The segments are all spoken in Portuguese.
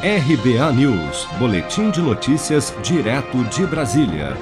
RBA News, Boletim de Notícias, direto de Brasília.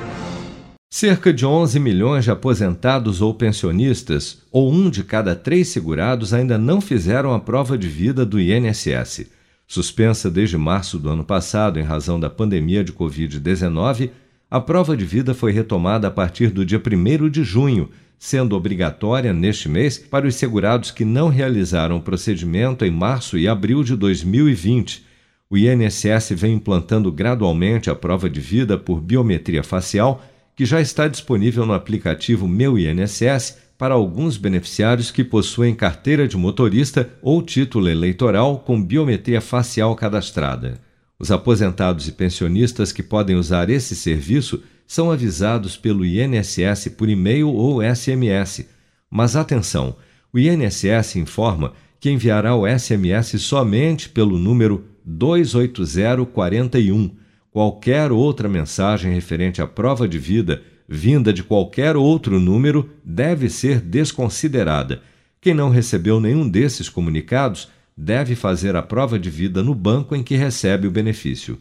Cerca de 11 milhões de aposentados ou pensionistas, ou um de cada três segurados, ainda não fizeram a prova de vida do INSS. Suspensa desde março do ano passado em razão da pandemia de Covid-19, a prova de vida foi retomada a partir do dia 1 de junho, sendo obrigatória neste mês para os segurados que não realizaram o procedimento em março e abril de 2020 o INSS vem implantando gradualmente a prova de vida por biometria facial, que já está disponível no aplicativo Meu INSS para alguns beneficiários que possuem carteira de motorista ou título eleitoral com biometria facial cadastrada. Os aposentados e pensionistas que podem usar esse serviço são avisados pelo INSS por e-mail ou SMS. Mas atenção! O INSS informa que enviará o SMS somente pelo número 28041. Qualquer outra mensagem referente à prova de vida vinda de qualquer outro número deve ser desconsiderada. Quem não recebeu nenhum desses comunicados deve fazer a prova de vida no banco em que recebe o benefício.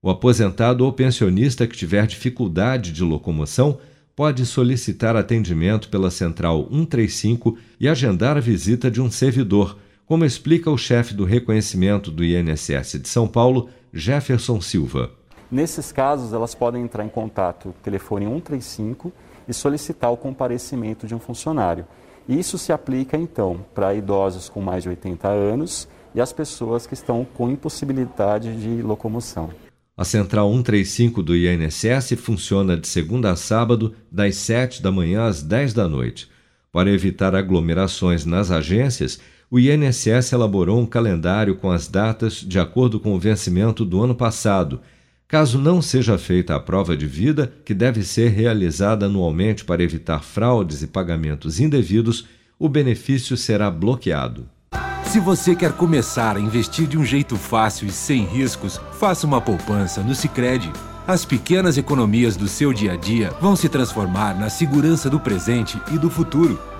O aposentado ou pensionista que tiver dificuldade de locomoção pode solicitar atendimento pela Central 135 e agendar a visita de um servidor como explica o chefe do reconhecimento do INSS de São Paulo, Jefferson Silva. Nesses casos, elas podem entrar em contato telefone 135 e solicitar o comparecimento de um funcionário. Isso se aplica, então, para idosos com mais de 80 anos e as pessoas que estão com impossibilidade de locomoção. A Central 135 do INSS funciona de segunda a sábado, das 7 da manhã às 10 da noite. Para evitar aglomerações nas agências, o INSS elaborou um calendário com as datas de acordo com o vencimento do ano passado. Caso não seja feita a prova de vida, que deve ser realizada anualmente para evitar fraudes e pagamentos indevidos, o benefício será bloqueado. Se você quer começar a investir de um jeito fácil e sem riscos, faça uma poupança no Sicredi. As pequenas economias do seu dia a dia vão se transformar na segurança do presente e do futuro.